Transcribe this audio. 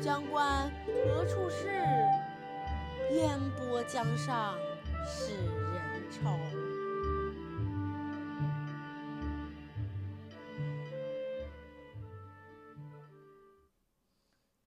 将关何处是？烟波江上使人愁。